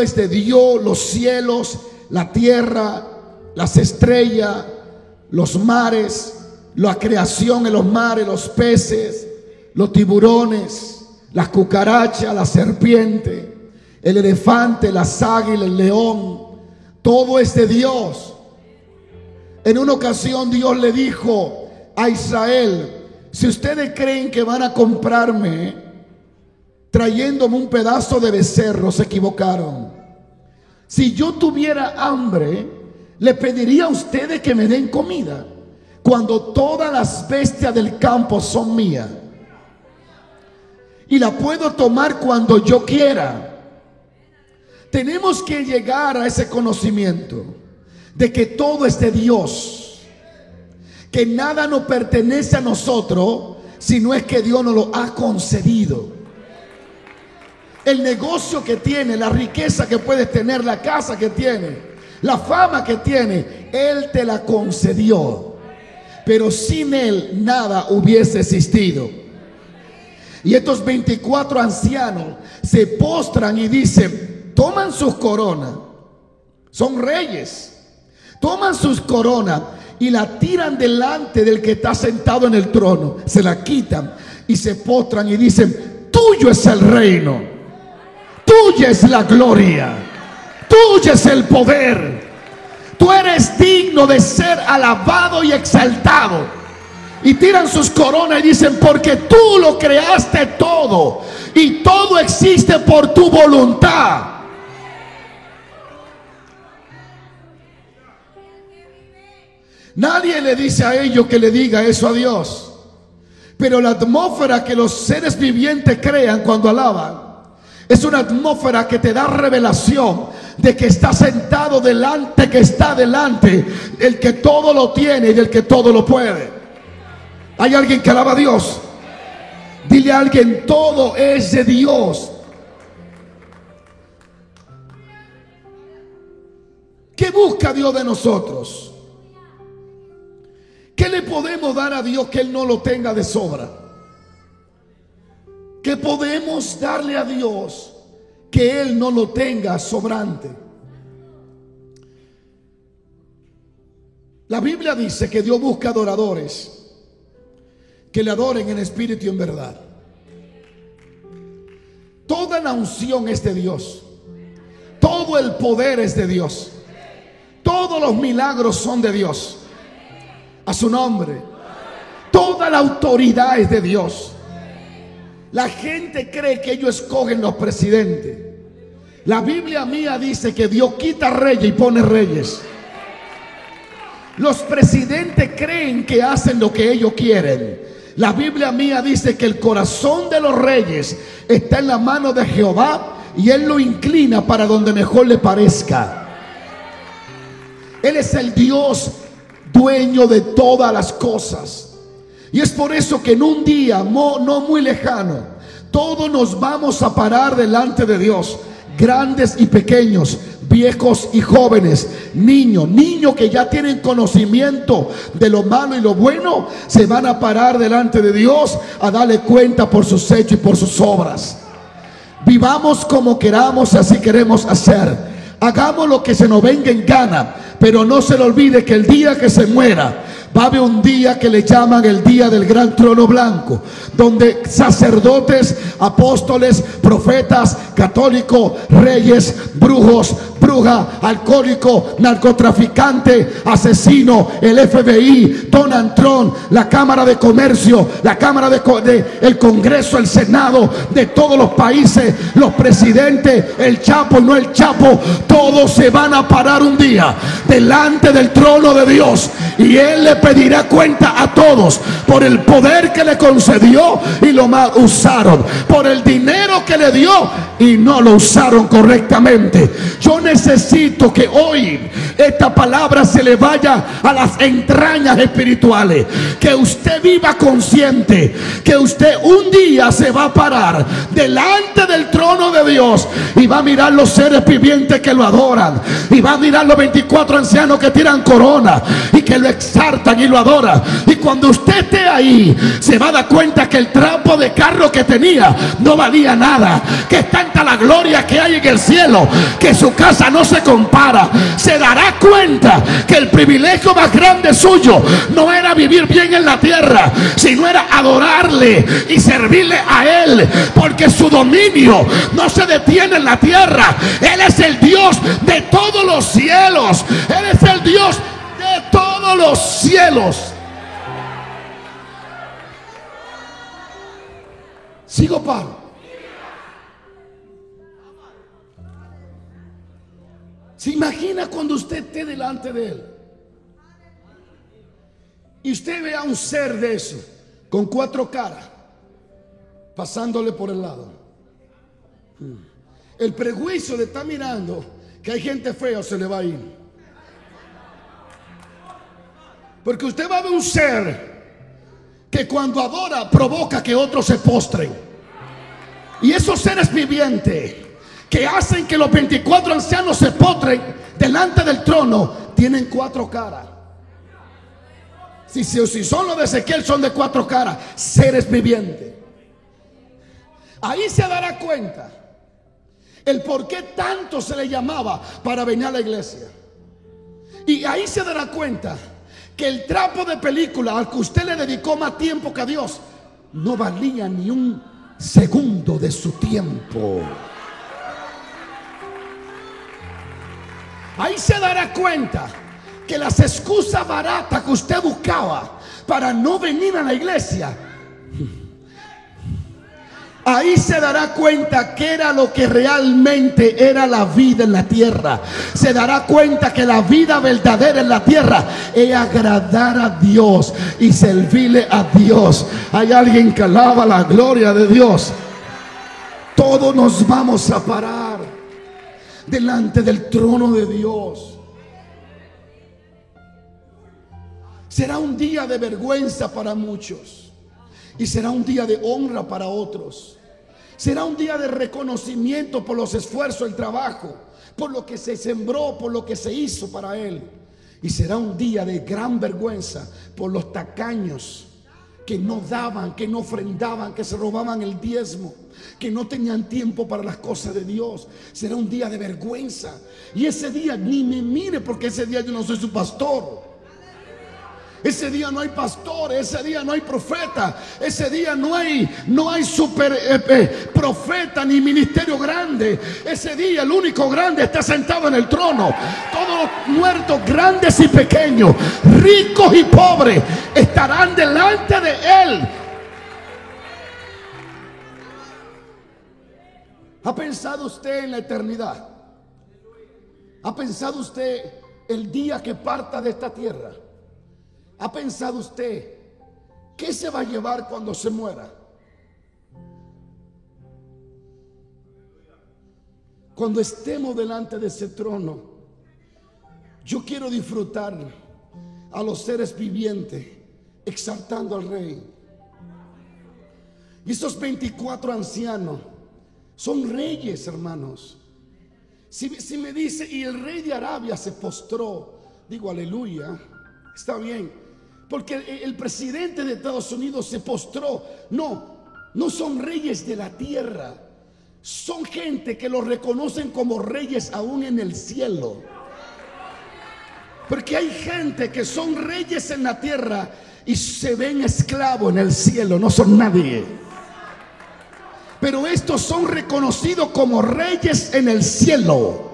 Es de Dios, los cielos, la tierra, las estrellas, los mares, la creación en los mares, los peces, los tiburones, las cucarachas, la serpiente, el elefante, las águilas, el león. Todo es de Dios. En una ocasión Dios le dijo a Israel, si ustedes creen que van a comprarme trayéndome un pedazo de becerro, se equivocaron. Si yo tuviera hambre, le pediría a ustedes que me den comida cuando todas las bestias del campo son mías. Y la puedo tomar cuando yo quiera. Tenemos que llegar a ese conocimiento de que todo es de Dios. Que nada nos pertenece a nosotros si no es que Dios nos lo ha concedido. El negocio que tiene, la riqueza que puedes tener, la casa que tiene, la fama que tiene, Él te la concedió. Pero sin él nada hubiese existido. Y estos 24 ancianos se postran y dicen, toman sus coronas, son reyes, toman sus coronas y la tiran delante del que está sentado en el trono, se la quitan y se postran y dicen, tuyo es el reino, tuya es la gloria, tuyo es el poder, Tú eres digno de ser alabado y exaltado. Y tiran sus coronas y dicen, porque tú lo creaste todo. Y todo existe por tu voluntad. Nadie le dice a ellos que le diga eso a Dios. Pero la atmósfera que los seres vivientes crean cuando alaban es una atmósfera que te da revelación de que está sentado delante, que está delante, el que todo lo tiene y el que todo lo puede. Hay alguien que alaba a Dios. Dile a alguien, todo es de Dios. ¿Qué busca Dios de nosotros? ¿Qué le podemos dar a Dios que Él no lo tenga de sobra? ¿Qué podemos darle a Dios que Él no lo tenga sobrante. La Biblia dice que Dios busca adoradores que le adoren en espíritu y en verdad. Toda la unción es de Dios. Todo el poder es de Dios. Todos los milagros son de Dios. A su nombre. Toda la autoridad es de Dios. La gente cree que ellos escogen los presidentes. La Biblia mía dice que Dios quita reyes y pone reyes. Los presidentes creen que hacen lo que ellos quieren. La Biblia mía dice que el corazón de los reyes está en la mano de Jehová y Él lo inclina para donde mejor le parezca. Él es el Dios dueño de todas las cosas. Y es por eso que en un día no muy lejano, todos nos vamos a parar delante de Dios, grandes y pequeños, viejos y jóvenes, niños, niños que ya tienen conocimiento de lo malo y lo bueno, se van a parar delante de Dios a darle cuenta por sus hechos y por sus obras. Vivamos como queramos, así queremos hacer. Hagamos lo que se nos venga en gana, pero no se le olvide que el día que se muera, Va a haber un día que le llaman el día del gran trono blanco, donde sacerdotes, apóstoles, profetas, católicos, reyes, brujos, bruja, alcohólico, narcotraficante, asesino, el FBI, Donald Trump, la Cámara de Comercio, la Cámara de, el Congreso, el Senado de todos los países, los presidentes, el Chapo no el Chapo, todos se van a parar un día delante del trono de Dios y él le pedirá cuenta a todos por el poder que le concedió y lo mal usaron, por el dinero que le dio y no lo usaron correctamente. Yo necesito que hoy esta palabra se le vaya a las entrañas espirituales. Que usted viva consciente que usted un día se va a parar delante del trono de Dios y va a mirar los seres vivientes que lo adoran. Y va a mirar los 24 ancianos que tiran corona y que lo exaltan y lo adoran. Y cuando usted esté ahí, se va a dar cuenta que el trapo de carro que tenía no valía nada. Que es tanta la gloria que hay en el cielo que su casa no se compara. Se dará cuenta que el privilegio más grande suyo no era vivir bien en la tierra, sino era adorarle y servirle a Él. Porque su dominio no se detiene en la tierra. Él es el Dios de todos los cielos. Él es el Dios de todos los cielos. Sigo Pablo. ¿Se imagina cuando usted esté delante de Él? Y usted ve a un ser de eso, con cuatro caras, pasándole por el lado. El prejuicio de estar mirando que hay gente fea se le va a ir. Porque usted va a ver un ser que cuando adora provoca que otros se postren. Y esos seres vivientes que hacen que los 24 ancianos se postren delante del trono tienen cuatro caras. Si, si, son los de Ezequiel son de cuatro caras, seres vivientes. Ahí se dará cuenta el por qué tanto se le llamaba para venir a la iglesia. Y ahí se dará cuenta que el trapo de película al que usted le dedicó más tiempo que a Dios no valía ni un segundo de su tiempo. Ahí se dará cuenta que las excusas baratas que usted buscaba para no venir a la iglesia Ahí se dará cuenta que era lo que realmente era la vida en la tierra. Se dará cuenta que la vida verdadera en la tierra es agradar a Dios y servirle a Dios. Hay alguien que alaba la gloria de Dios. Todos nos vamos a parar delante del trono de Dios. Será un día de vergüenza para muchos y será un día de honra para otros. Será un día de reconocimiento por los esfuerzos, el trabajo, por lo que se sembró, por lo que se hizo para Él. Y será un día de gran vergüenza por los tacaños que no daban, que no ofrendaban, que se robaban el diezmo, que no tenían tiempo para las cosas de Dios. Será un día de vergüenza. Y ese día ni me mire porque ese día yo no soy su pastor. Ese día no hay pastor, ese día no hay profeta, ese día no hay no hay super eh, eh, profeta ni ministerio grande. Ese día el único grande está sentado en el trono. Muertos grandes y pequeños, ricos y pobres estarán delante de él. ¿Ha pensado usted en la eternidad? ¿Ha pensado usted el día que parta de esta tierra? ¿Ha pensado usted qué se va a llevar cuando se muera? Cuando estemos delante de ese trono, yo quiero disfrutar a los seres vivientes exaltando al rey. Y esos 24 ancianos son reyes, hermanos. Si, si, me dice, y el rey de Arabia se postró, digo aleluya, está bien. Porque el presidente de Estados Unidos se postró. No, no son reyes de la tierra. Son gente que los reconocen como reyes aún en el cielo. Porque hay gente que son reyes en la tierra y se ven esclavos en el cielo. No son nadie. Pero estos son reconocidos como reyes en el cielo.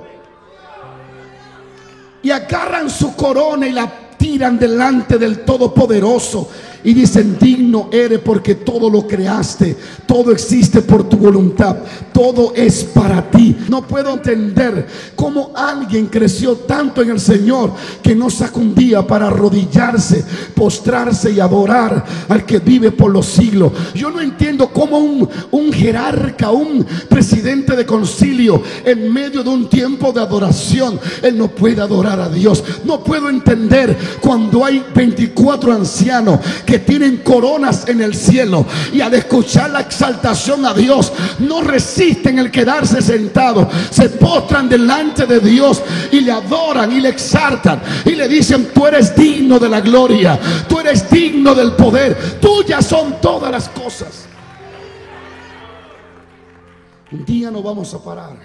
Y agarran su corona y la tiran delante del Todopoderoso Y dicen, digno eres porque todo lo creaste, todo existe por tu voluntad, todo es para ti. No puedo entender cómo alguien creció tanto en el Señor que no saca un día para arrodillarse, postrarse y adorar al que vive por los siglos. Yo no entiendo cómo un, un jerarca, un presidente de concilio, en medio de un tiempo de adoración, él no puede adorar a Dios. No puedo entender cuando hay 24 ancianos que tienen coronas en el cielo y al escuchar la exaltación a Dios no resisten el quedarse sentados, se postran delante de Dios y le adoran y le exaltan y le dicen, tú eres digno de la gloria, tú eres digno del poder, tuyas son todas las cosas. Un día nos vamos a parar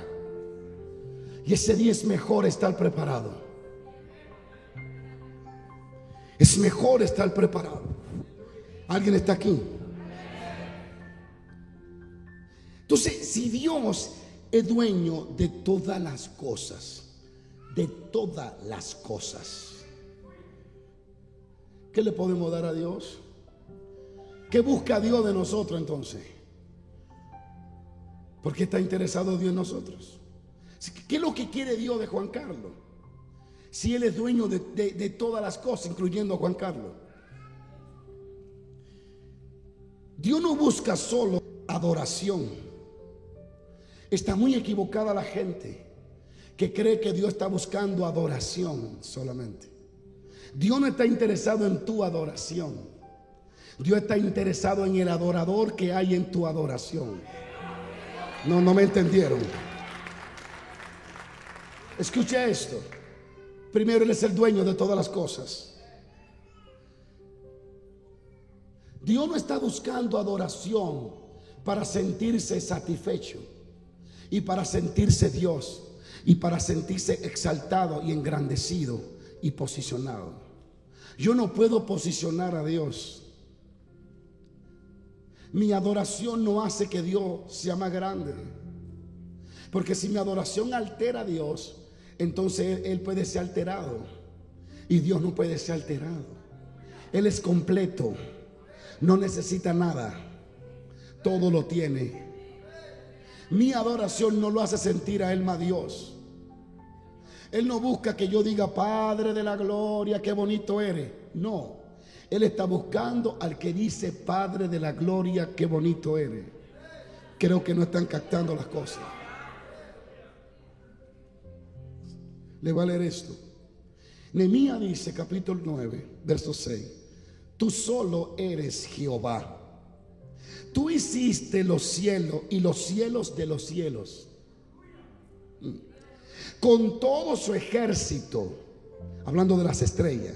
y ese día es mejor estar preparado. Es mejor estar preparado. ¿Alguien está aquí? Entonces, si Dios es dueño de todas las cosas, de todas las cosas, ¿qué le podemos dar a Dios? ¿Qué busca Dios de nosotros entonces? Porque está interesado Dios en nosotros. ¿Qué es lo que quiere Dios de Juan Carlos? Si Él es dueño de, de todas las cosas, incluyendo a Juan Carlos. Dios no busca solo adoración. Está muy equivocada la gente que cree que Dios está buscando adoración solamente. Dios no está interesado en tu adoración. Dios está interesado en el adorador que hay en tu adoración. No, no me entendieron. Escuche esto. Primero, Él es el dueño de todas las cosas. Dios no está buscando adoración para sentirse satisfecho y para sentirse Dios y para sentirse exaltado y engrandecido y posicionado. Yo no puedo posicionar a Dios. Mi adoración no hace que Dios sea más grande. Porque si mi adoración altera a Dios, entonces Él puede ser alterado. Y Dios no puede ser alterado. Él es completo. No necesita nada. Todo lo tiene. Mi adoración no lo hace sentir a Él más Dios. Él no busca que yo diga, Padre de la gloria, qué bonito eres. No. Él está buscando al que dice, Padre de la gloria, qué bonito eres. Creo que no están captando las cosas. Le va a leer esto. Nemía dice, capítulo 9, verso 6. Tú solo eres Jehová. Tú hiciste los cielos y los cielos de los cielos. Con todo su ejército, hablando de las estrellas,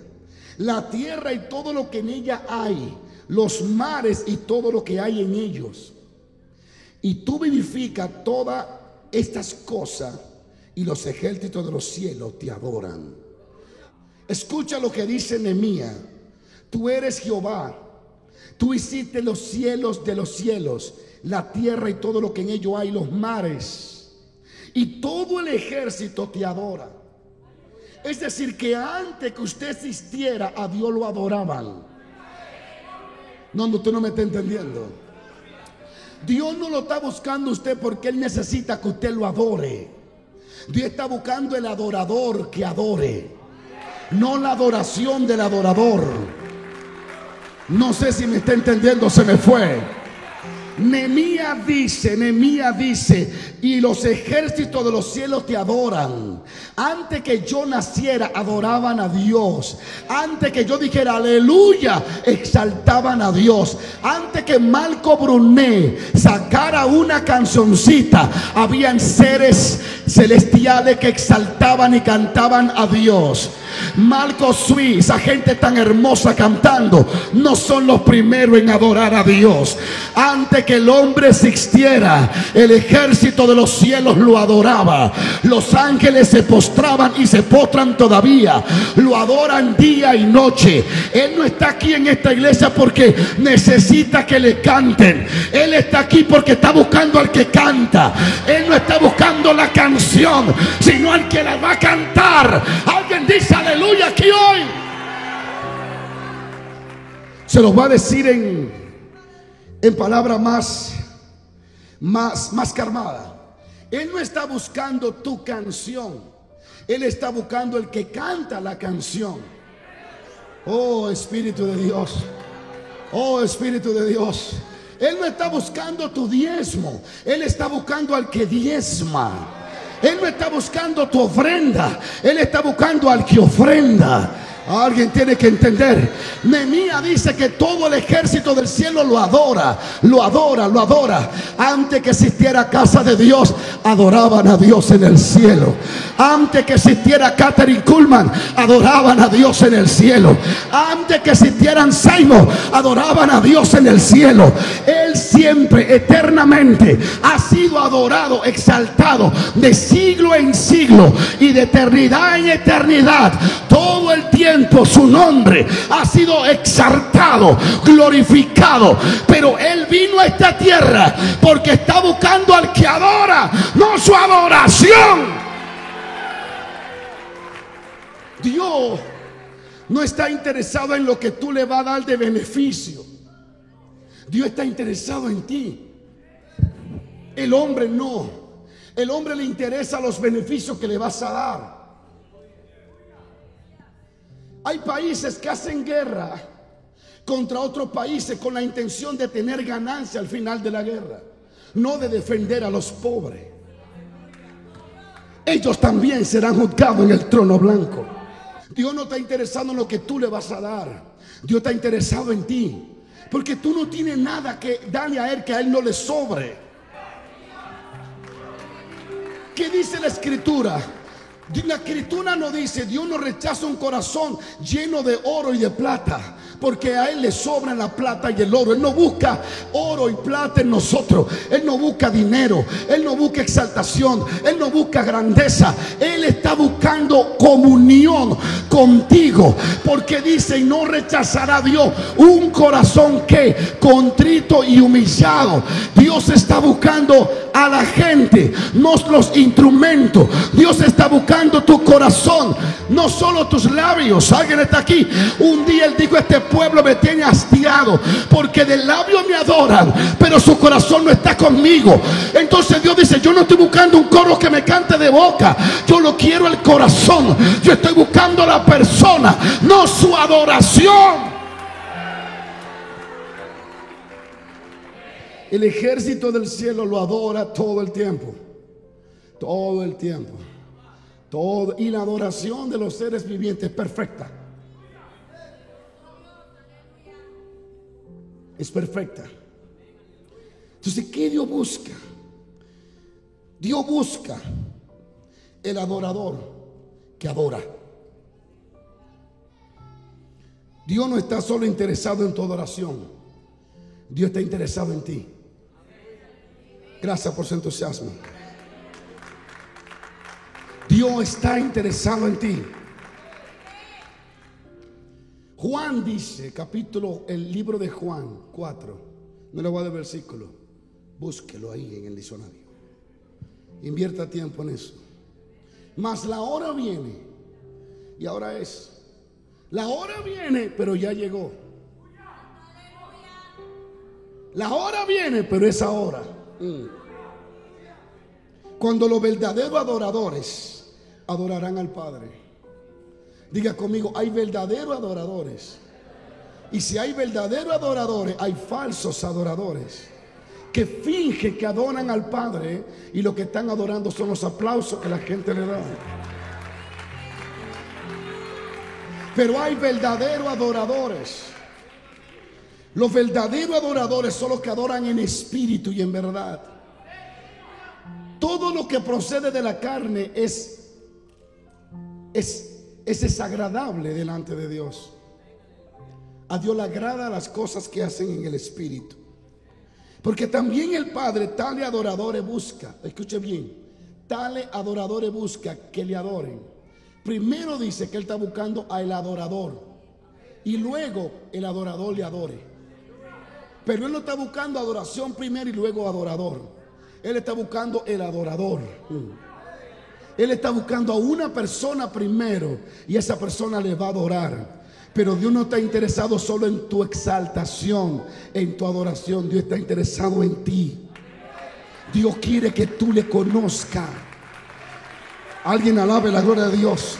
la tierra y todo lo que en ella hay, los mares y todo lo que hay en ellos. Y tú vivifica todas estas cosas y los ejércitos de los cielos te adoran. Escucha lo que dice Nehemías. Tú eres Jehová. Tú hiciste los cielos de los cielos, la tierra y todo lo que en ello hay, los mares. Y todo el ejército te adora. Es decir, que antes que usted existiera, a Dios lo adoraban. No, no, usted no me está entendiendo. Dios no lo está buscando usted porque Él necesita que usted lo adore. Dios está buscando el adorador que adore. No la adoración del adorador. No sé si me está entendiendo, se me fue. Nemía dice, Nemía dice, y los ejércitos de los cielos te adoran. Antes que yo naciera, adoraban a Dios. Antes que yo dijera aleluya, exaltaban a Dios. Antes que Marco Brunet sacara una cancioncita, habían seres celestiales que exaltaban y cantaban a Dios. Marco Sui, esa gente tan hermosa cantando, no son los primeros en adorar a Dios. Antes que el hombre existiera, el ejército de los cielos lo adoraba. Los ángeles se postraban y se postran todavía. Lo adoran día y noche. Él no está aquí en esta iglesia porque necesita que le canten. Él está aquí porque está buscando al que canta. Él no está buscando la canción, sino al que la va a cantar. Alguien dice aleluya aquí hoy. Se los va a decir en, en palabra más, más, más calmada. Él no está buscando tu canción. Él está buscando el que canta la canción. Oh Espíritu de Dios. Oh Espíritu de Dios. Él no está buscando tu diezmo. Él está buscando al que diezma. Él no está buscando tu ofrenda. Él está buscando al que ofrenda. Alguien tiene que entender. Nemía dice que todo el ejército del cielo lo adora, lo adora, lo adora. Antes que existiera casa de Dios, adoraban a Dios en el cielo. Antes que existiera Catherine Kuhlman, adoraban a Dios en el cielo. Antes que existieran Simon, adoraban a Dios en el cielo. Él siempre, eternamente, ha sido adorado, exaltado de siglo en siglo y de eternidad en eternidad. Todo el tiempo su nombre ha sido exaltado, glorificado. Pero Él vino a esta tierra porque está buscando al que adora, no su adoración. Dios no está interesado en lo que tú le vas a dar de beneficio. Dios está interesado en ti. El hombre no. El hombre le interesa los beneficios que le vas a dar. Hay países que hacen guerra contra otros países con la intención de tener ganancia al final de la guerra, no de defender a los pobres. Ellos también serán juzgados en el trono blanco. Dios no está interesado en lo que tú le vas a dar. Dios está interesado en ti. Porque tú no tienes nada que darle a Él que a Él no le sobre. ¿Qué dice la escritura? La escritura no dice, Dios no rechaza un corazón lleno de oro y de plata, porque a Él le sobran la plata y el oro. Él no busca oro y plata en nosotros. Él no busca dinero. Él no busca exaltación. Él no busca grandeza. Él está buscando comunión contigo, porque dice, y no rechazará a Dios un corazón que contrito y humillado. Dios está buscando a la gente, no los instrumentos. Dios está buscando tu corazón, no solo tus labios. Alguien está aquí. Un día él dijo, este pueblo me tiene hastiado porque del labio me adoran, pero su corazón no está conmigo. Entonces Dios dice, yo no estoy buscando un coro que me cante de boca. Yo lo quiero el corazón. Yo estoy buscando a la persona, no su adoración. El ejército del cielo lo adora todo el tiempo. Todo el tiempo. Todo. Y la adoración de los seres vivientes es perfecta. Es perfecta. Entonces, ¿qué Dios busca? Dios busca el adorador que adora. Dios no está solo interesado en tu adoración. Dios está interesado en ti. Gracias por su entusiasmo. Dios está interesado en ti. Juan dice, capítulo, el libro de Juan 4, no le voy a dar versículo, búsquelo ahí en el diccionario. Invierta tiempo en eso. Mas la hora viene, y ahora es, la hora viene, pero ya llegó. La hora viene, pero es ahora. Mm. Cuando los verdaderos adoradores adorarán al Padre. Diga conmigo, hay verdaderos adoradores. Y si hay verdaderos adoradores, hay falsos adoradores que fingen que adoran al Padre y lo que están adorando son los aplausos que la gente le da. Pero hay verdaderos adoradores. Los verdaderos adoradores son los que adoran en espíritu y en verdad. Todo lo que procede de la carne es, es, es desagradable delante de Dios. A Dios le agrada las cosas que hacen en el espíritu. Porque también el Padre, tales adoradores busca, escuche bien, tales adoradores busca que le adoren. Primero dice que Él está buscando al adorador y luego el adorador le adore. Pero Él no está buscando adoración primero y luego adorador. Él está buscando el adorador. Él está buscando a una persona primero y esa persona le va a adorar. Pero Dios no está interesado solo en tu exaltación, en tu adoración. Dios está interesado en ti. Dios quiere que tú le conozcas. Alguien alabe la gloria de Dios.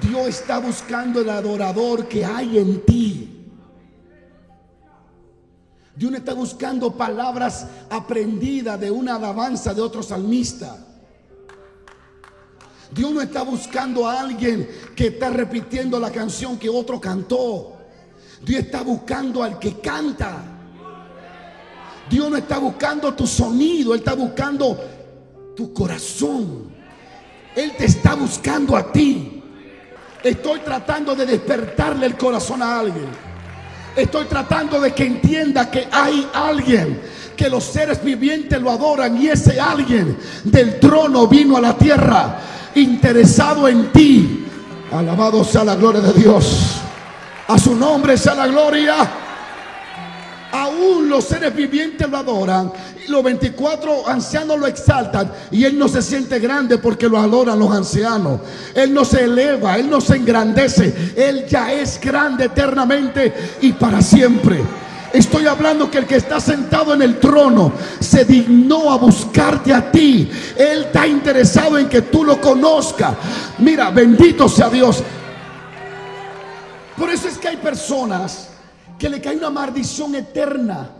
Dios está buscando el adorador que hay en ti. Dios no está buscando palabras aprendidas de una alabanza de otro salmista. Dios no está buscando a alguien que está repitiendo la canción que otro cantó. Dios está buscando al que canta. Dios no está buscando tu sonido, Él está buscando tu corazón. Él te está buscando a ti. Estoy tratando de despertarle el corazón a alguien. Estoy tratando de que entienda que hay alguien que los seres vivientes lo adoran y ese alguien del trono vino a la tierra interesado en ti. Alabado sea la gloria de Dios. A su nombre sea la gloria. Aún los seres vivientes lo adoran. Y los 24 ancianos lo exaltan. Y él no se siente grande porque lo adoran los ancianos. Él no se eleva, él no se engrandece. Él ya es grande eternamente y para siempre. Estoy hablando que el que está sentado en el trono se dignó a buscarte a ti. Él está interesado en que tú lo conozcas. Mira, bendito sea Dios. Por eso es que hay personas que le cae una maldición eterna.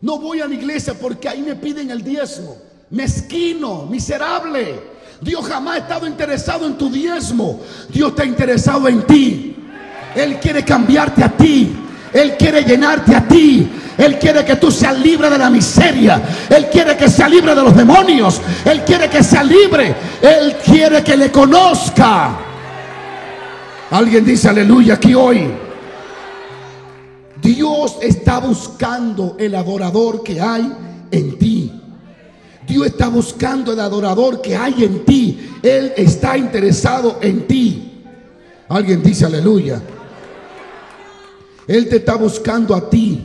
No voy a la iglesia porque ahí me piden el diezmo. Mezquino, miserable. Dios jamás ha estado interesado en tu diezmo. Dios está interesado en ti. Él quiere cambiarte a ti. Él quiere llenarte a ti. Él quiere que tú seas libre de la miseria. Él quiere que sea libre de los demonios. Él quiere que sea libre. Él quiere que le conozca. Alguien dice aleluya aquí hoy. Dios está buscando el adorador que hay en ti. Dios está buscando el adorador que hay en ti. Él está interesado en ti. Alguien dice aleluya. Él te está buscando a ti,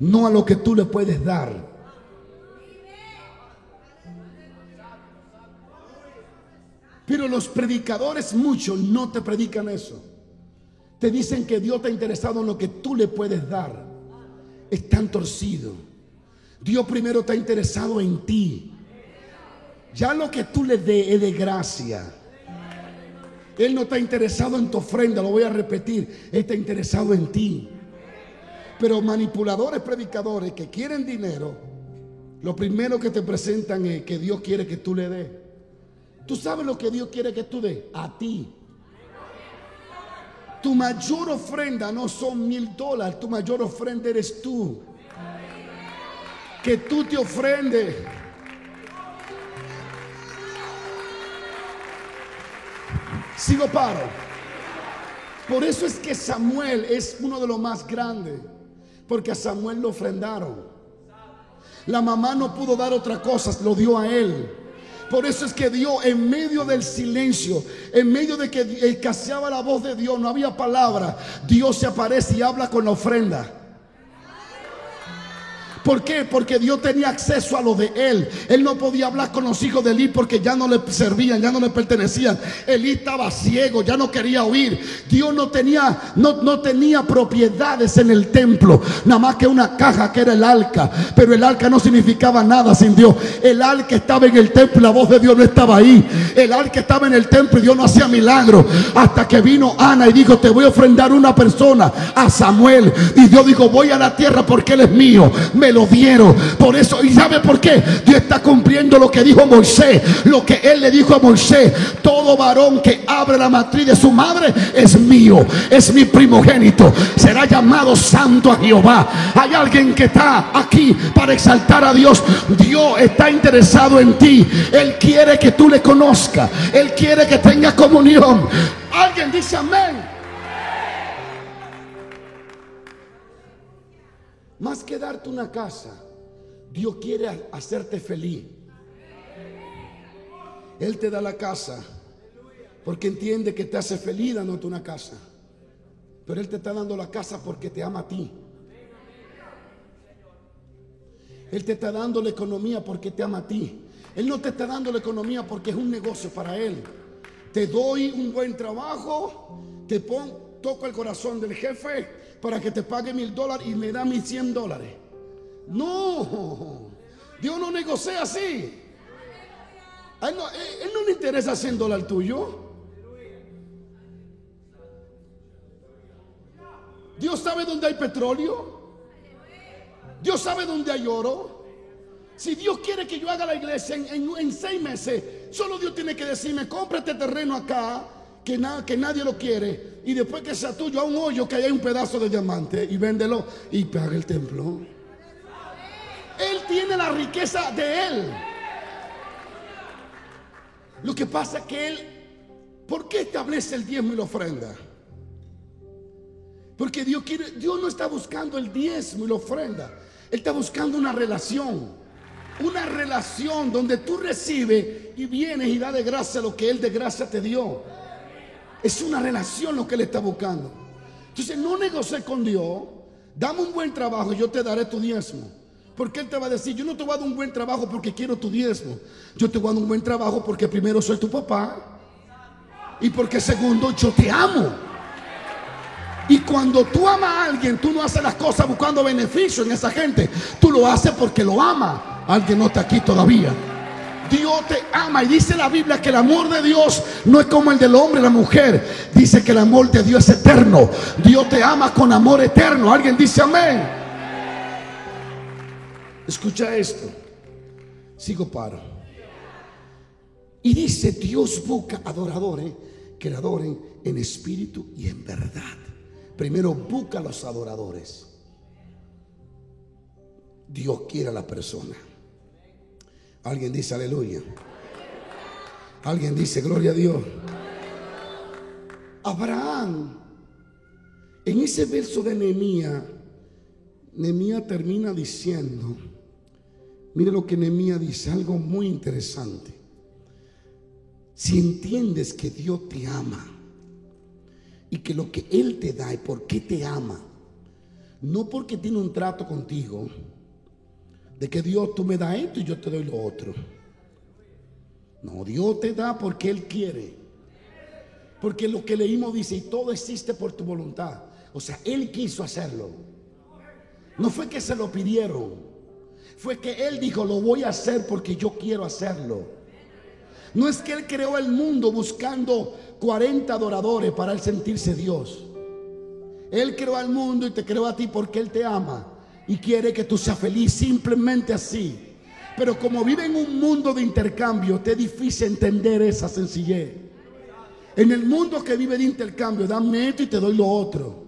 no a lo que tú le puedes dar. Pero los predicadores muchos no te predican eso. Te dicen que Dios está interesado en lo que tú le puedes dar. Están torcidos. Dios primero está interesado en ti. Ya lo que tú le dé es de gracia. Él no está interesado en tu ofrenda, lo voy a repetir. está interesado en ti. Pero manipuladores, predicadores que quieren dinero, lo primero que te presentan es que Dios quiere que tú le des. ¿Tú sabes lo que Dios quiere que tú des? A ti. Tu mayor ofrenda no son mil dólares, tu mayor ofrenda eres tú. Que tú te ofrendes. Sigo paro. Por eso es que Samuel es uno de los más grandes. Porque a Samuel lo ofrendaron. La mamá no pudo dar otra cosa, lo dio a él. Por eso es que Dios, en medio del silencio, en medio de que escaseaba la voz de Dios, no había palabra, Dios se aparece y habla con la ofrenda. ¿Por qué? Porque Dios tenía acceso a lo de él. Él no podía hablar con los hijos de Elí porque ya no le servían, ya no le pertenecían. Elí estaba ciego, ya no quería oír. Dios no tenía, no, no tenía propiedades en el templo, nada más que una caja que era el arca. Pero el arca no significaba nada sin Dios. El arca estaba en el templo y la voz de Dios no estaba ahí. El arca estaba en el templo y Dios no hacía milagro. Hasta que vino Ana y dijo, te voy a ofrendar una persona a Samuel. Y Dios dijo, voy a la tierra porque él es mío. Me lo dieron. Por eso, ¿y sabe por qué? Dios está cumpliendo lo que dijo Moisés. Lo que él le dijo a Moisés. Todo varón que abre la matriz de su madre es mío. Es mi primogénito. Será llamado santo a Jehová. Hay alguien que está aquí para exaltar a Dios. Dios está interesado en ti. Él quiere que tú le conozcas. Él quiere que tengas comunión. Alguien dice amén. Más que darte una casa, Dios quiere hacerte feliz. Él te da la casa porque entiende que te hace feliz dándote una casa. Pero Él te está dando la casa porque te ama a ti. Él te está dando la economía porque te ama a ti. Él no te está dando la economía porque es un negocio para Él. te doy un buen trabajo, te pon, toco el corazón del jefe para que te pague mil dólares y me da mis cien dólares. No, Dios no negocia así. A él no, él no le interesa 100 dólares tuyo. Dios sabe dónde hay petróleo. Dios sabe dónde hay oro. Si Dios quiere que yo haga la iglesia en, seis meses, solo Dios tiene que decirme, cómprate terreno acá, que, que nadie lo quiere, y después que sea tuyo, a un hoyo que hay un pedazo de diamante, y véndelo y paga el templo. Él tiene la riqueza de Él. Lo que pasa es que Él, ¿por qué establece el diezmo y la ofrenda? Porque Dios, quiere, Dios no está buscando el diezmo y la ofrenda. Él está buscando una relación. Una relación donde tú recibes y vienes y da de gracia lo que Él de gracia te dio. Es una relación lo que Él está buscando. Entonces no negocie con Dios. Dame un buen trabajo y yo te daré tu diezmo. Porque Él te va a decir, yo no te voy a dar un buen trabajo porque quiero tu diezmo. Yo te voy a dar un buen trabajo porque primero soy tu papá. Y porque segundo yo te amo. Y cuando tú amas a alguien, tú no haces las cosas buscando beneficio en esa gente. Tú lo haces porque lo ama. Alguien no está aquí todavía. Dios te ama y dice la Biblia que el amor de Dios no es como el del hombre y la mujer. Dice que el amor de Dios es eterno. Dios te ama con amor eterno. Alguien dice amén. Escucha esto. Sigo paro. Y dice, Dios busca adoradores que le adoren en espíritu y en verdad. Primero busca a los adoradores. Dios quiere a la persona. Alguien dice aleluya. Alguien dice gloria a Dios. Abraham, en ese verso de Nehemías, Nehemías termina diciendo, mire lo que Nehemías dice, algo muy interesante. Si entiendes que Dios te ama, y que lo que Él te da y por qué te ama, no porque tiene un trato contigo, de que Dios tú me das esto y yo te doy lo otro. No, Dios te da porque Él quiere. Porque lo que leímos dice, y todo existe por tu voluntad. O sea, Él quiso hacerlo. No fue que se lo pidieron. Fue que Él dijo, lo voy a hacer porque yo quiero hacerlo. No es que Él creó el mundo buscando 40 adoradores para él sentirse Dios. Él creó al mundo y te creó a ti porque Él te ama y quiere que tú seas feliz simplemente así. Pero como vive en un mundo de intercambio, te es difícil entender esa sencillez. En el mundo que vive de intercambio, dame esto y te doy lo otro.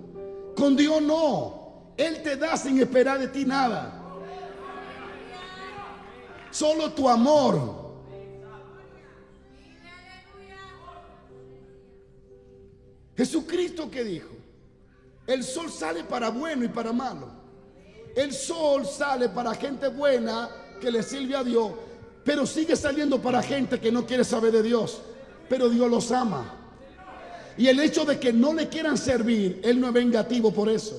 Con Dios no. Él te da sin esperar de ti nada. Solo tu amor Jesucristo que dijo, el sol sale para bueno y para malo. El sol sale para gente buena que le sirve a Dios, pero sigue saliendo para gente que no quiere saber de Dios, pero Dios los ama. Y el hecho de que no le quieran servir, Él no es vengativo por eso.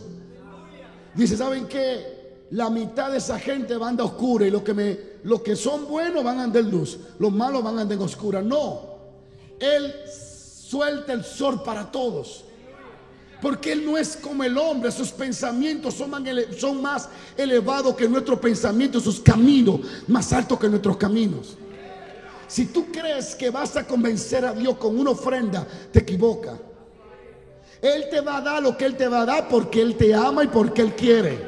Dice, ¿saben qué? La mitad de esa gente va a andar oscura y los que, me, los que son buenos van a andar en luz, los malos van a andar en oscura. No, Él suelta el sol para todos. Porque Él no es como el hombre, sus pensamientos son más, elevados que nuestros pensamientos, sus caminos más altos que nuestros caminos. Si tú crees que vas a convencer a Dios con una ofrenda, te equivoca. Él te va a dar lo que Él te va a dar porque Él te ama y porque Él quiere.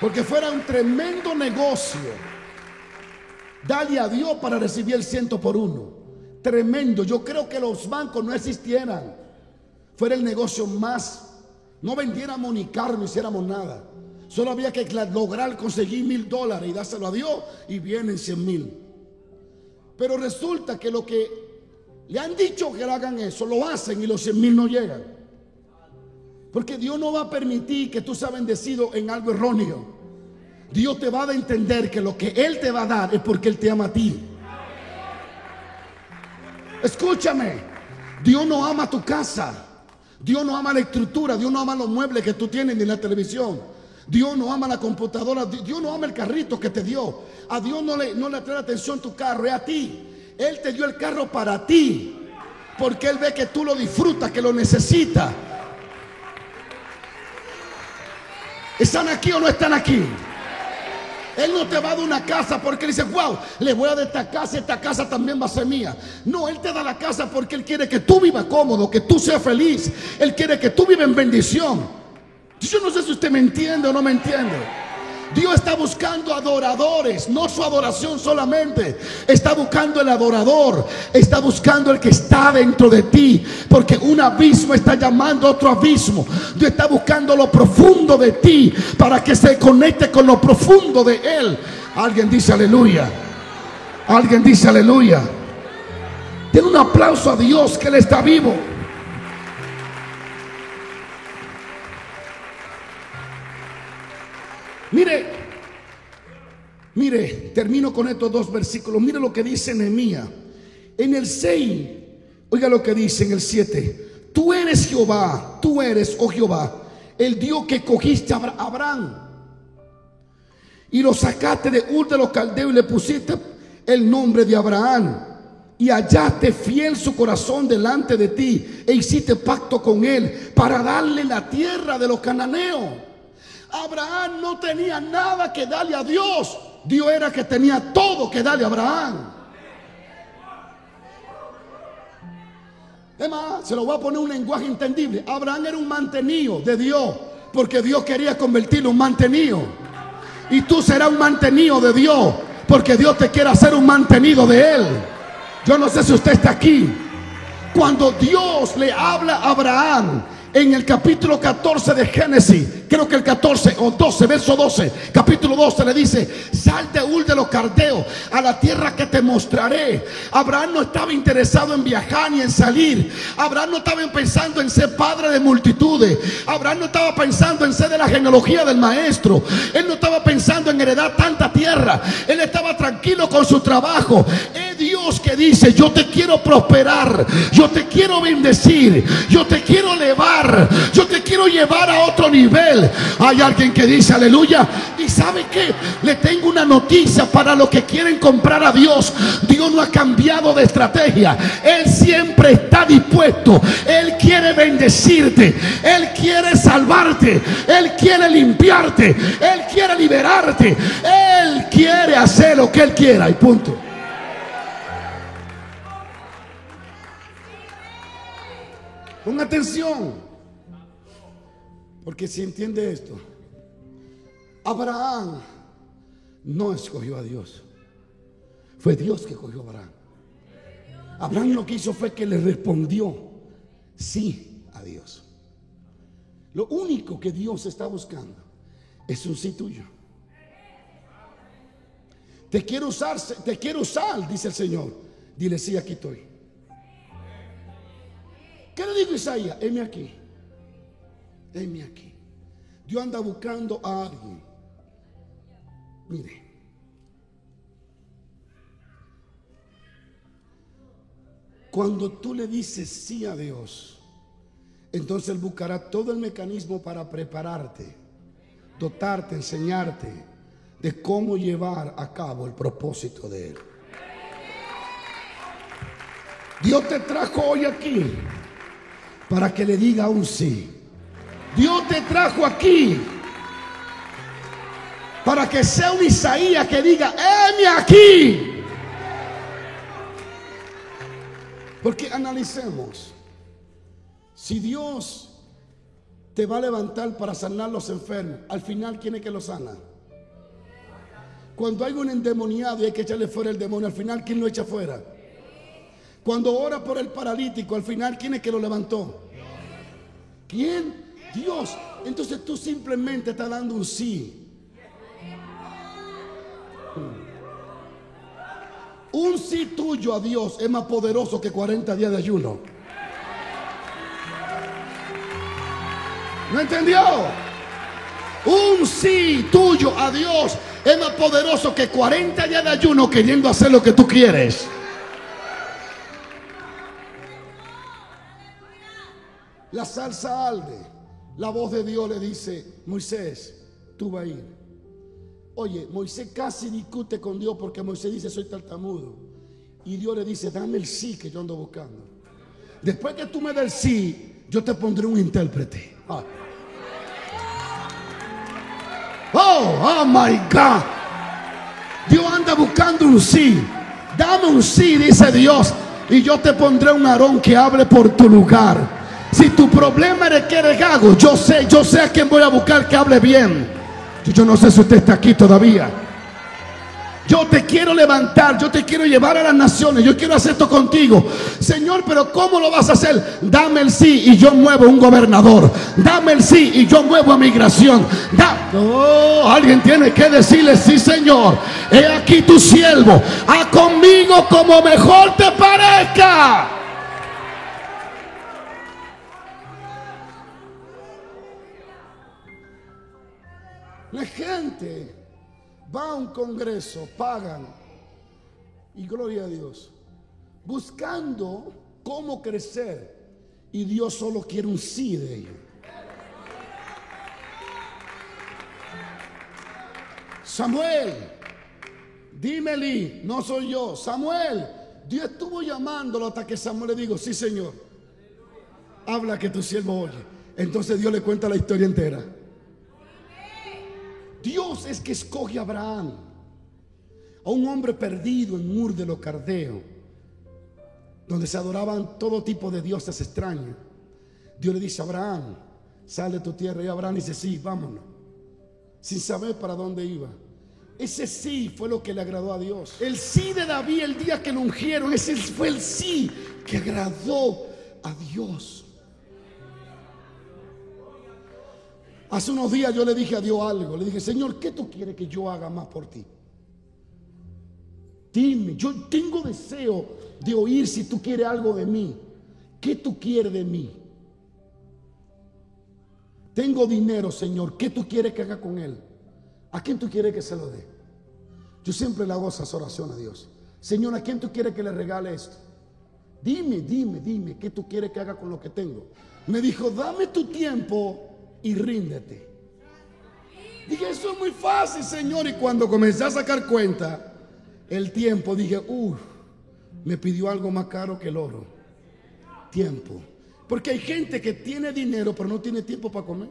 Porque fuera un tremendo negocio. Dale a Dios para recibir el ciento por uno tremendo. Yo creo que los bancos no existieran. Fuera el negocio más. No vendiéramos ni carne, no hiciéramos nada. Solo había que lograr conseguir mil dólares y dárselo a Dios y vienen cien mil. Pero resulta que lo que le han dicho que hagan eso, lo hacen y los cien mil no llegan. Porque Dios no va a permitir que tú seas bendecido en algo erróneo. Dios te va a entender que lo que Él te va a dar es porque Él te ama a ti. Escúchame, Dios no ama tu casa. Dios no ama la estructura, Dios no ama los muebles que tú tienes ni la televisión. Dios no ama la computadora, Dios no ama el carrito que te dio. A Dios no le, no le atención tu carro, es a ti. Él te dio el carro para ti. Porque Él ve que tú lo disfrutas, que lo necesitas. ¿Están aquí o no están aquí? Él no te va a dar una casa porque Él dice, wow, le voy a dar esta casa, esta casa también va a ser mía. No, Él te da la casa porque Él quiere que tú vivas cómodo, que tú seas feliz. Él quiere que tú vivas en bendición. Yo no sé si usted me entiende o no me entiende. Dios está buscando adoradores, no su adoración solamente. Está buscando el adorador, está buscando el que está dentro de ti. Porque un abismo está llamando a otro abismo. Dios está buscando lo profundo de ti para que se conecte con lo profundo de Él. Alguien dice aleluya. Alguien dice aleluya. Den un aplauso a Dios que Él está vivo. Mire, mire, termino con estos dos versículos. Mire lo que dice Nehemías. En el 6, oiga lo que dice en el 7. Tú eres Jehová, tú eres, oh Jehová, el Dios que cogiste a Abraham y lo sacaste de Ur de los caldeos y le pusiste el nombre de Abraham y hallaste fiel su corazón delante de ti e hiciste pacto con él para darle la tierra de los cananeos. Abraham no tenía nada que darle a Dios. Dios era que tenía todo que darle a Abraham. Es se lo voy a poner un lenguaje entendible. Abraham era un mantenido de Dios, porque Dios quería convertirlo en un mantenido. Y tú serás un mantenido de Dios, porque Dios te quiere hacer un mantenido de Él. Yo no sé si usted está aquí. Cuando Dios le habla a Abraham en el capítulo 14 de Génesis, creo que el 14 o 12, verso 12, capítulo 12 le dice, sal de Ur de los Cardeos a la tierra que te mostraré. Abraham no estaba interesado en viajar ni en salir. Abraham no estaba pensando en ser padre de multitudes. Abraham no estaba pensando en ser de la genealogía del maestro. Él no estaba pensando en heredar tanta tierra. Él estaba tranquilo con su trabajo. Es Dios que dice, yo te quiero prosperar, yo te quiero bendecir, yo te quiero elevar, yo te quiero llevar a otro nivel. Hay alguien que dice aleluya. Y sabe que le tengo una noticia para los que quieren comprar a Dios. Dios no ha cambiado de estrategia. Él siempre está dispuesto. Él quiere bendecirte. Él quiere salvarte. Él quiere limpiarte. Él quiere liberarte. Él quiere hacer lo que Él quiera. Y punto. Ponga atención. Porque si entiende esto, Abraham no escogió a Dios. Fue Dios que escogió a Abraham. Abraham lo que hizo fue que le respondió sí a Dios. Lo único que Dios está buscando es un sí tuyo. Te quiero usar, te quiero usar, dice el Señor. Dile, sí, aquí estoy. ¿Qué le digo Isaías? Heme aquí. Heme aquí. Dios anda buscando a alguien. Mire. Cuando tú le dices sí a Dios, entonces Él buscará todo el mecanismo para prepararte, dotarte, enseñarte de cómo llevar a cabo el propósito de Él. Dios te trajo hoy aquí para que le diga un sí. Dios te trajo aquí para que sea un Isaías que diga, heme aquí. Porque analicemos, si Dios te va a levantar para sanar los enfermos, al final, ¿quién es que lo sana? Cuando hay un endemoniado y hay que echarle fuera el demonio, al final, ¿quién lo echa fuera? Cuando ora por el paralítico, al final, ¿quién es que lo levantó? ¿Quién? Dios. Entonces tú simplemente estás dando un sí. Un sí tuyo a Dios es más poderoso que 40 días de ayuno. ¿No entendió? Un sí tuyo a Dios es más poderoso que 40 días de ayuno queriendo hacer lo que tú quieres. La salsa alde. La voz de Dios le dice, Moisés, tú vas a ir. Oye, Moisés casi discute con Dios porque Moisés dice, soy tartamudo. Y Dios le dice, dame el sí que yo ando buscando. Después que tú me des el sí, yo te pondré un intérprete. Ah. Oh, oh my God. Dios anda buscando un sí. Dame un sí, dice Dios. Y yo te pondré un arón que hable por tu lugar. Si tu problema es que eres gago, yo sé, yo sé a quién voy a buscar que hable bien. Yo no sé si usted está aquí todavía. Yo te quiero levantar, yo te quiero llevar a las naciones, yo quiero hacer esto contigo. Señor, pero ¿cómo lo vas a hacer? Dame el sí y yo muevo un gobernador. Dame el sí y yo muevo a migración. Oh, alguien tiene que decirle, sí Señor, he aquí tu siervo, a conmigo como mejor te parezca. La gente va a un congreso, pagan, y gloria a Dios, buscando cómo crecer, y Dios solo quiere un sí de ellos. Samuel, dímele, no soy yo. Samuel, Dios estuvo llamándolo hasta que Samuel le dijo, sí Señor, habla que tu siervo oye. Entonces Dios le cuenta la historia entera. Dios es que escoge a Abraham, a un hombre perdido en Mur de los Cardeos, donde se adoraban todo tipo de dioses extraños. Dios le dice a Abraham, sale de tu tierra. Y Abraham dice, sí, vámonos. Sin saber para dónde iba. Ese sí fue lo que le agradó a Dios. El sí de David el día que lo ungieron, ese fue el sí que agradó a Dios. Hace unos días yo le dije a Dios algo. Le dije, Señor, ¿qué tú quieres que yo haga más por ti? Dime, yo tengo deseo de oír si tú quieres algo de mí. ¿Qué tú quieres de mí? Tengo dinero, Señor. ¿Qué tú quieres que haga con él? ¿A quién tú quieres que se lo dé? Yo siempre le hago esas oraciones a Dios. Señor, ¿a quién tú quieres que le regale esto? Dime, dime, dime, ¿qué tú quieres que haga con lo que tengo? Me dijo, dame tu tiempo y ríndete. Dije, eso es muy fácil, Señor. Y cuando comencé a sacar cuenta, el tiempo, dije, uff, me pidió algo más caro que el oro. Tiempo. Porque hay gente que tiene dinero, pero no tiene tiempo para comer.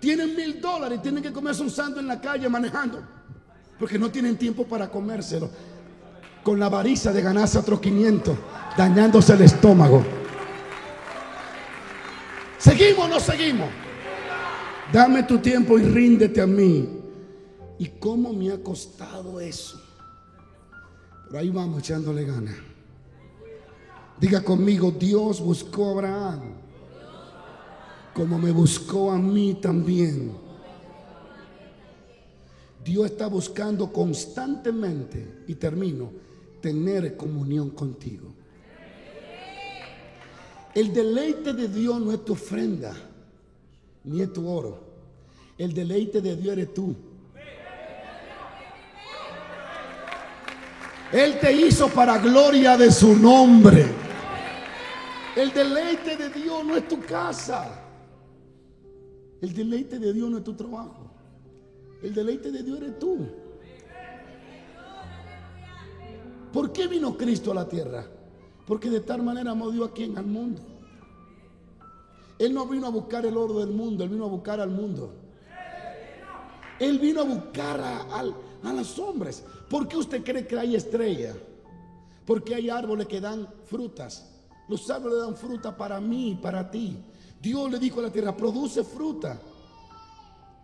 Tienen mil dólares y tienen que comerse un santo en la calle manejando. Porque no tienen tiempo para comérselo. Con la avaricia de ganarse otros 500, dañándose el estómago. ¿Seguimos o no seguimos? Dame tu tiempo y ríndete a mí. ¿Y cómo me ha costado eso? Pero ahí vamos echándole ganas. Diga conmigo, Dios buscó a Abraham como me buscó a mí también. Dios está buscando constantemente, y termino, tener comunión contigo. El deleite de Dios no es tu ofrenda, ni es tu oro. El deleite de Dios eres tú. Él te hizo para gloria de su nombre. El deleite de Dios no es tu casa. El deleite de Dios no es tu trabajo. El deleite de Dios eres tú. ¿Por qué vino Cristo a la tierra? Porque de tal manera amó Dios aquí en el mundo. Él no vino a buscar el oro del mundo, Él vino a buscar al mundo. Él vino a buscar a, a los hombres. ¿Por qué usted cree que hay estrella? Porque hay árboles que dan frutas. Los árboles dan fruta para mí, y para ti. Dios le dijo a la tierra, produce fruta.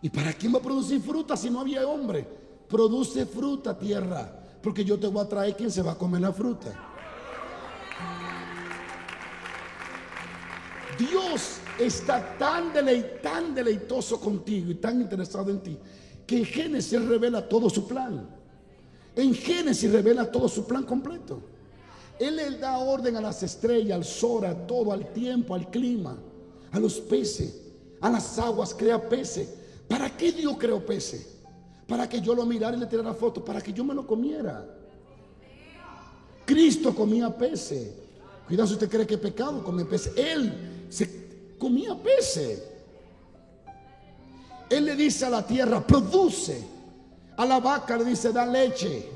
¿Y para quién va a producir fruta si no había hombre? Produce fruta, tierra. Porque yo te voy a traer quien se va a comer la fruta. Dios está tan, tan deleitoso contigo y tan interesado en ti que en Génesis revela todo su plan. En Génesis revela todo su plan completo. Él le da orden a las estrellas, al sol, a todo, al tiempo, al clima, a los peces, a las aguas, crea peces. ¿Para qué Dios creó peces? Para que yo lo mirara y le tirara foto, para que yo me lo comiera. Cristo comía peces. Cuidado si usted cree que es pecado comer peces. Él se comía peces. Él le dice a la tierra, produce. A la vaca le dice, da leche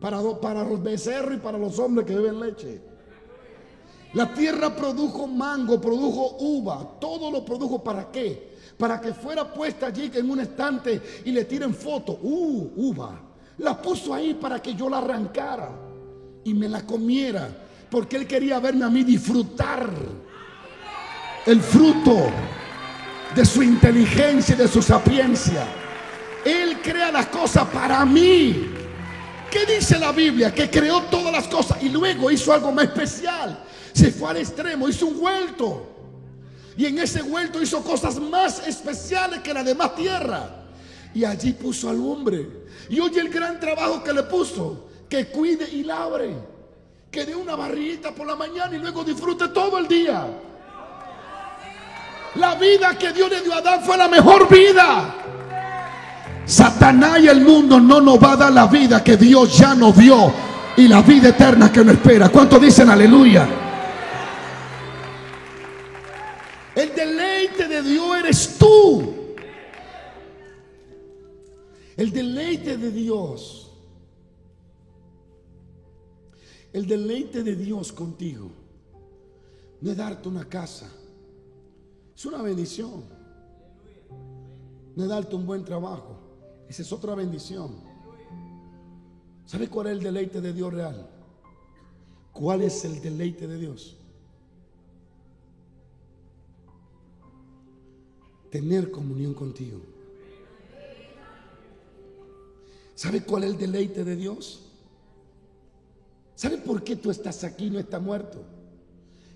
para, para los becerros y para los hombres que beben leche. La tierra produjo mango, produjo uva, todo lo produjo para qué? Para que fuera puesta allí en un estante y le tiren foto. Uh, uva. La puso ahí para que yo la arrancara y me la comiera. Porque él quería verme a mí disfrutar el fruto de su inteligencia y de su sapiencia. Él crea las cosas para mí. ¿Qué dice la Biblia? Que creó todas las cosas y luego hizo algo más especial. Se fue al extremo, hizo un huerto. Y en ese huerto hizo cosas más especiales que la demás tierra. Y allí puso al hombre. Y oye el gran trabajo que le puso. Que cuide y labre. Que dé una barrita por la mañana y luego disfrute todo el día. La vida que Dios le dio a Adán fue la mejor vida. Satanás y el mundo no nos va a dar la vida que Dios ya nos dio y la vida eterna que nos espera. ¿Cuántos dicen aleluya? El deleite de Dios eres tú. El deleite de Dios. El deleite de Dios contigo. No es darte una casa. Es una bendición. No darte un buen trabajo. Esa es otra bendición. ¿Sabe cuál es el deleite de Dios real? ¿Cuál es el deleite de Dios? tener comunión contigo. ¿Sabe cuál es el deleite de Dios? ¿Sabe por qué tú estás aquí y no estás muerto?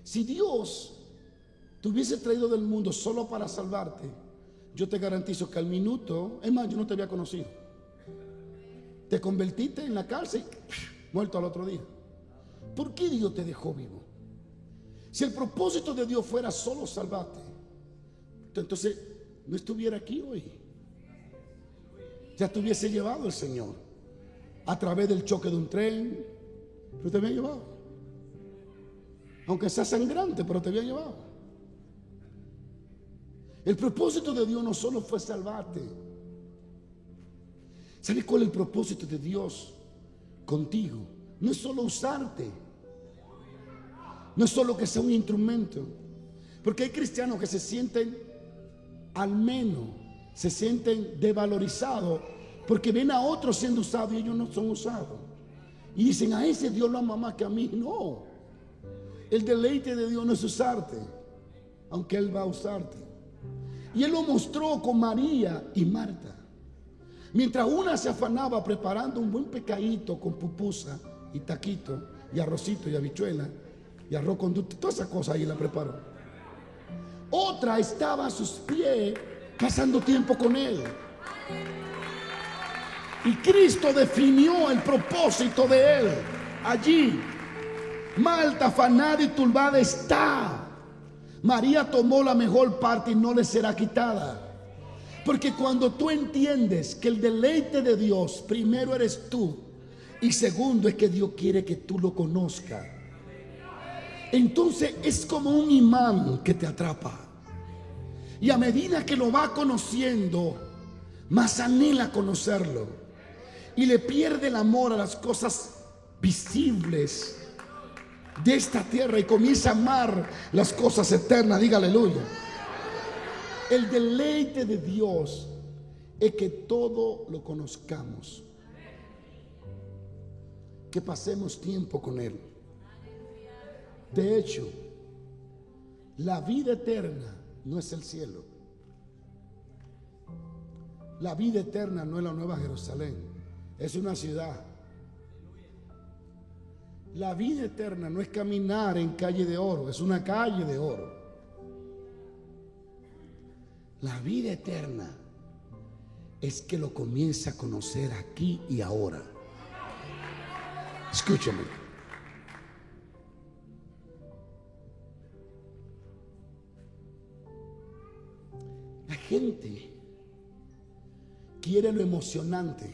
Si Dios te hubiese traído del mundo solo para salvarte, yo te garantizo que al minuto, es más, yo no te había conocido. Te convertiste en la cárcel, muerto al otro día. ¿Por qué Dios te dejó vivo? Si el propósito de Dios fuera solo salvarte, entonces no estuviera aquí hoy. Ya te hubiese llevado el Señor a través del choque de un tren, pero te había llevado. Aunque sea sangrante, pero te había llevado. El propósito de Dios no solo fue salvarte. ¿Sabes cuál es el propósito de Dios contigo? No es solo usarte. No es solo que sea un instrumento. Porque hay cristianos que se sienten al menos se sienten devalorizados porque ven a otros siendo usados y ellos no son usados. Y dicen, a ese Dios lo ama más que a mí. No. El deleite de Dios no es usarte, aunque Él va a usarte. Y Él lo mostró con María y Marta. Mientras una se afanaba preparando un buen pecadito con pupusa y taquito y arrocito y habichuela y arroz con dulce, todas esas cosas ahí la preparó. Otra estaba a sus pies pasando tiempo con él. Y Cristo definió el propósito de él allí. Malta, afanada y turbada está. María tomó la mejor parte y no le será quitada. Porque cuando tú entiendes que el deleite de Dios, primero eres tú y segundo es que Dios quiere que tú lo conozcas entonces es como un imán que te atrapa. Y a medida que lo va conociendo, más anhela conocerlo. Y le pierde el amor a las cosas visibles de esta tierra y comienza a amar las cosas eternas. Diga aleluya. El deleite de Dios es que todo lo conozcamos. Que pasemos tiempo con Él. De hecho, la vida eterna no es el cielo. La vida eterna no es la nueva Jerusalén, es una ciudad. La vida eterna no es caminar en calle de oro, es una calle de oro. La vida eterna es que lo comienza a conocer aquí y ahora. Escúchame. gente quiere lo emocionante,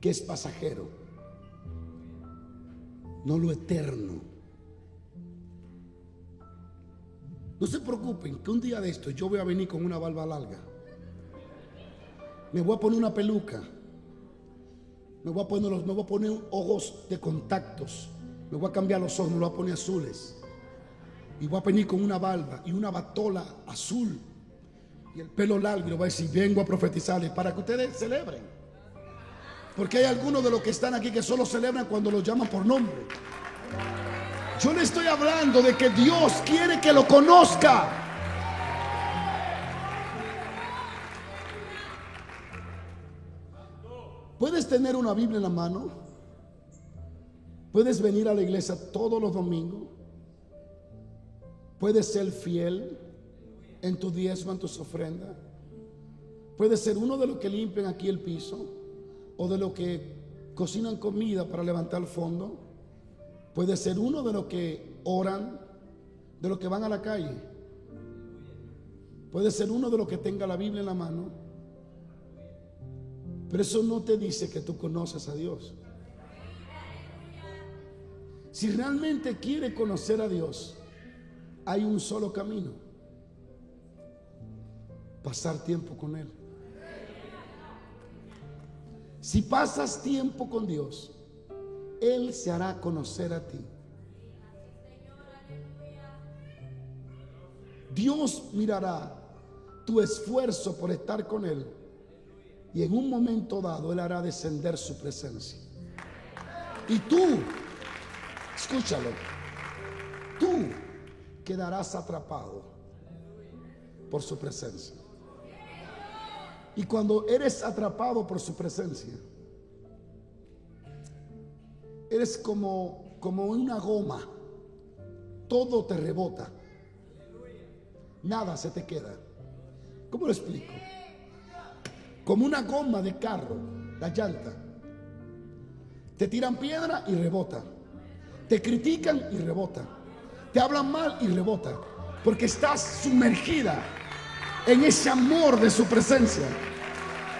que es pasajero, no lo eterno. No se preocupen que un día de esto yo voy a venir con una barba larga. Me voy a poner una peluca. Me voy a poner, los, me voy a poner ojos de contactos. Me voy a cambiar los ojos, me los voy a poner azules. Y voy a venir con una barba y una batola azul. Y el pelo largo. Y le voy a decir, vengo a profetizarles para que ustedes celebren. Porque hay algunos de los que están aquí que solo celebran cuando los llaman por nombre. Yo le estoy hablando de que Dios quiere que lo conozca. Puedes tener una Biblia en la mano. Puedes venir a la iglesia todos los domingos. Puedes ser fiel en tu diezmo, en tus ofrendas. Puedes ser uno de los que limpian aquí el piso o de los que cocinan comida para levantar fondo. Puede ser uno de los que oran, de los que van a la calle. Puede ser uno de los que tenga la Biblia en la mano. Pero eso no te dice que tú conoces a Dios. Si realmente quiere conocer a Dios, hay un solo camino. Pasar tiempo con Él. Si pasas tiempo con Dios, Él se hará conocer a ti. Dios mirará tu esfuerzo por estar con Él y en un momento dado Él hará descender su presencia. Y tú, escúchalo, tú quedarás atrapado por su presencia. Y cuando eres atrapado por su presencia, eres como, como una goma. Todo te rebota. Nada se te queda. ¿Cómo lo explico? Como una goma de carro, la llanta. Te tiran piedra y rebota. Te critican y rebota. Te hablan mal y rebota. Porque estás sumergida en ese amor de su presencia.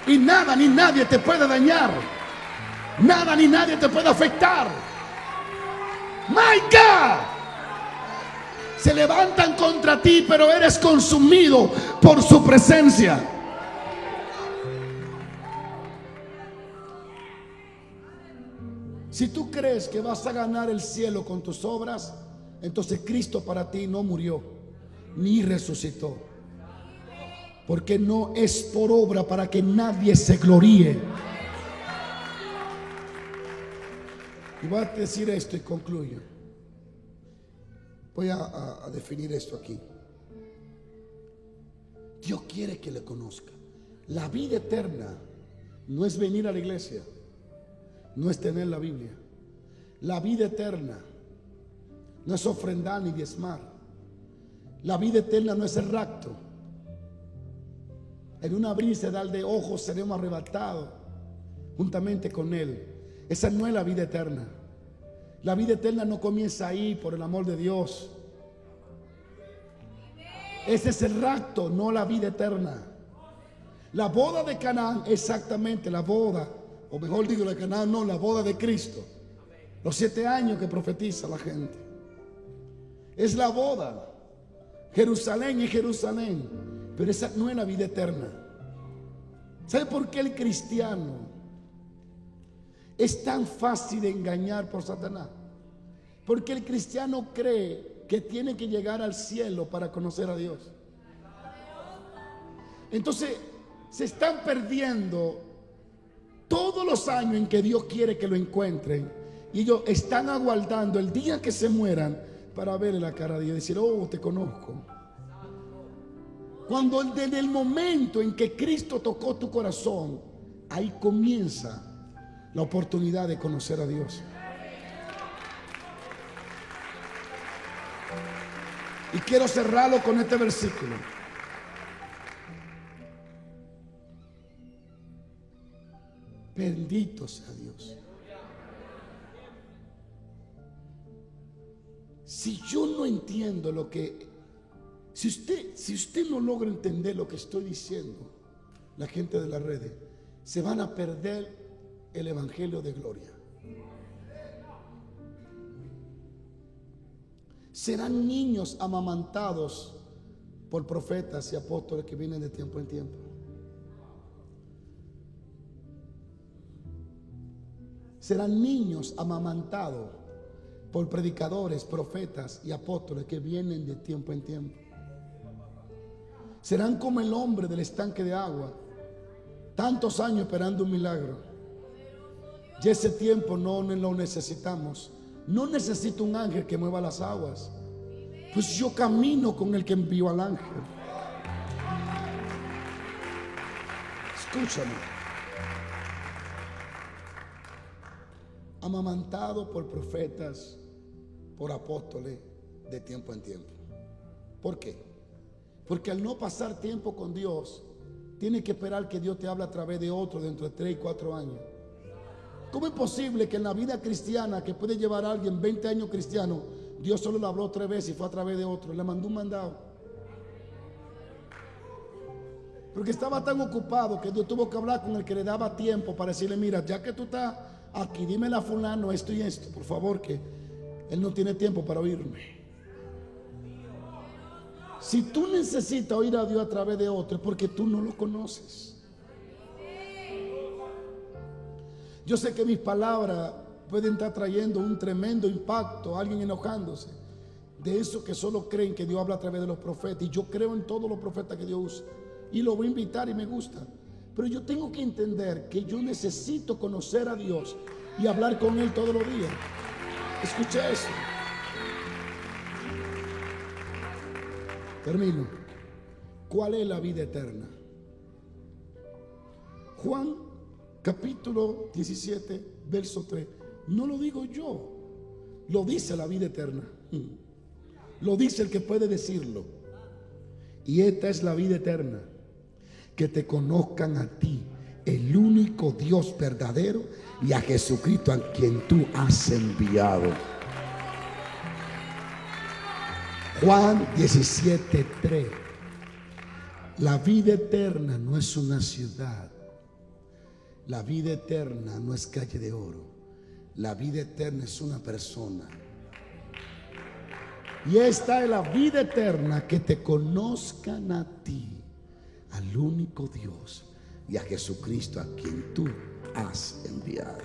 Y nada ni nadie te puede dañar. Nada ni nadie te puede afectar. My God. Se levantan contra ti, pero eres consumido por su presencia. Si tú crees que vas a ganar el cielo con tus obras, entonces Cristo para ti no murió ni resucitó. Porque no es por obra para que nadie se gloríe. Y voy a decir esto y concluyo. Voy a, definir esto aquí. Dios quiere que le conozca. La vida eterna no es venir a la iglesia, no es tener la Biblia. La vida eterna no es ofrendar ni diezmar. La vida eterna no es el rapto. En una brisa de ojos seremos arrebatados juntamente con Él. Esa no es la vida eterna. La vida eterna no comienza ahí por el amor de Dios. Ese es el rapto, no la vida eterna. La boda de Canaán, exactamente la boda, o mejor digo, la de Canaán, no, la boda de Cristo. Los siete años que profetiza la gente. Es la boda. Jerusalén es Jerusalén. Pero esa no es la vida eterna. ¿Sabe por qué el cristiano es tan fácil de engañar por Satanás? Porque el cristiano cree que tiene que llegar al cielo para conocer a Dios. Entonces, se están perdiendo todos los años en que Dios quiere que lo encuentren. Y ellos están aguardando el día que se mueran para verle la cara de Dios y decir, oh, te conozco. Cuando desde el momento en que Cristo tocó tu corazón, ahí comienza la oportunidad de conocer a Dios. Y quiero cerrarlo con este versículo. Bendito sea Dios. Si yo no entiendo lo que si usted, si usted no logra entender lo que estoy diciendo, la gente de las redes, se van a perder el Evangelio de Gloria. Serán niños amamantados por profetas y apóstoles que vienen de tiempo en tiempo. Serán niños amamantados por predicadores, profetas y apóstoles que vienen de tiempo en tiempo. Serán como el hombre del estanque de agua, tantos años esperando un milagro. Y ese tiempo no lo necesitamos. No necesito un ángel que mueva las aguas. Pues yo camino con el que envió al ángel. Escúchame. Amamantado por profetas, por apóstoles de tiempo en tiempo. ¿Por qué? Porque al no pasar tiempo con Dios, tiene que esperar que Dios te hable a través de otro dentro de tres y cuatro años. ¿Cómo es posible que en la vida cristiana, que puede llevar alguien 20 años cristiano, Dios solo le habló tres veces y fue a través de otro? Le mandó un mandado. Porque estaba tan ocupado que Dios tuvo que hablar con el que le daba tiempo para decirle, mira, ya que tú estás aquí, dímele a fulano esto y esto, por favor, que él no tiene tiempo para oírme. Si tú necesitas oír a Dios a través de otro, es porque tú no lo conoces. Yo sé que mis palabras pueden estar trayendo un tremendo impacto, alguien enojándose. De eso que solo creen que Dios habla a través de los profetas. Y yo creo en todos los profetas que Dios usa y lo voy a invitar y me gusta. Pero yo tengo que entender que yo necesito conocer a Dios y hablar con Él todos los días. Escucha eso. Termino. ¿Cuál es la vida eterna? Juan capítulo 17, verso 3. No lo digo yo, lo dice la vida eterna. Lo dice el que puede decirlo. Y esta es la vida eterna que te conozcan a ti, el único Dios verdadero, y a Jesucristo a quien tú has enviado. Juan 17:3. La vida eterna no es una ciudad. La vida eterna no es calle de oro. La vida eterna es una persona. Y esta es la vida eterna, que te conozcan a ti al único Dios y a Jesucristo a quien tú has enviado.